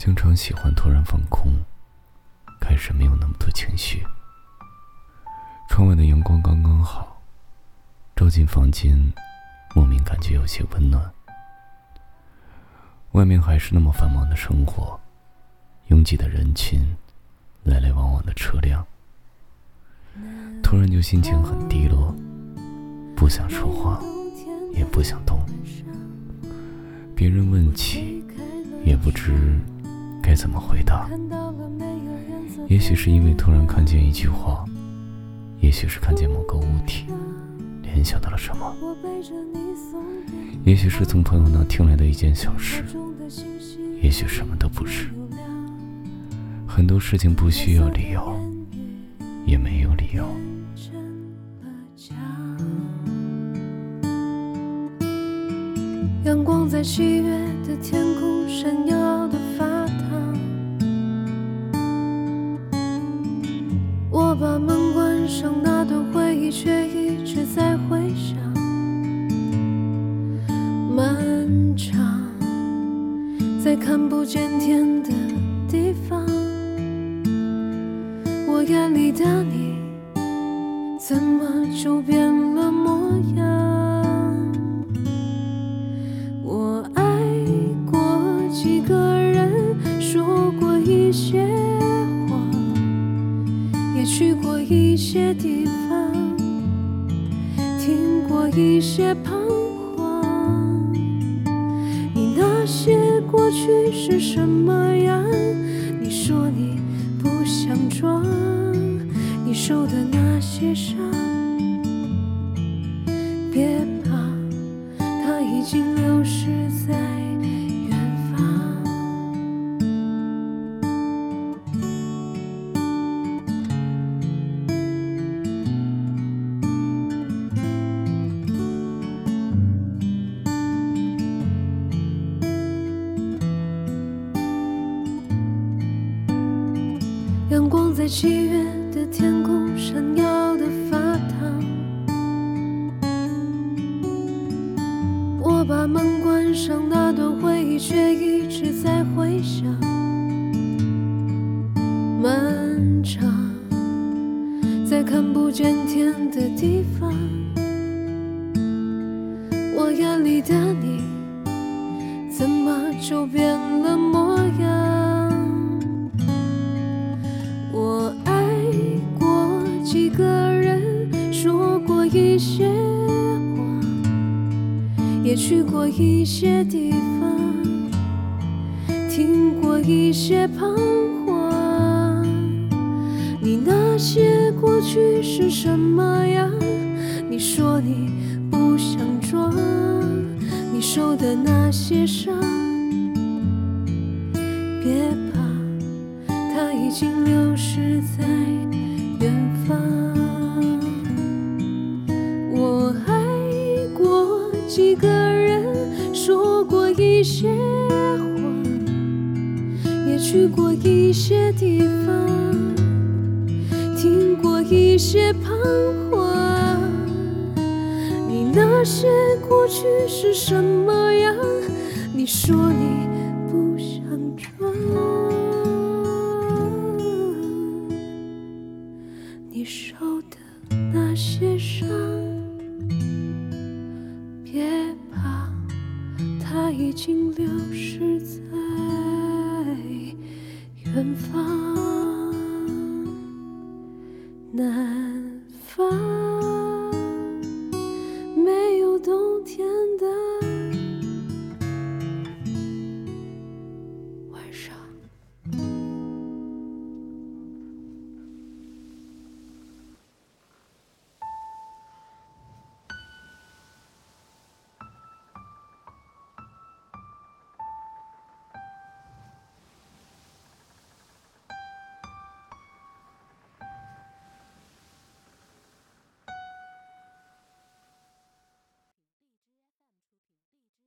经常喜欢突然放空，开始没有那么多情绪。窗外的阳光刚刚好，照进房间，莫名感觉有些温暖。外面还是那么繁忙的生活，拥挤的人群，来来往往的车辆。突然就心情很低落，不想说话，也不想动。别人问起，也不知该怎么回答。也许是因为突然看见一句话。也许是看见某个物体，联想到了什么；也许是从朋友那听来的一件小事；也许什么都不是。很多事情不需要理由，也没有理由。阳光在七月看不见天的地方，我眼里的你，怎么就变了模样？我爱过几个人，说过一些。去过一些地方，听过一些彷徨。那些过去是什么样？你说你不想装，你受的那些伤，别怕，它已经七月的天空闪耀的发烫，我把门关上，那段回忆却一直在回响。漫长，在看不见天的地方，我眼里的你，怎么就变也去过一些地方，听过一些彷徨。你那些过去是什么样？你说你不想装，你受的那些伤，别怕，它已经流逝在远方。几个人说过一些话，也去过一些地方，听过一些彷徨。你那些过去是什么样？你说你不想装，你受的那些伤。已经流失在远方。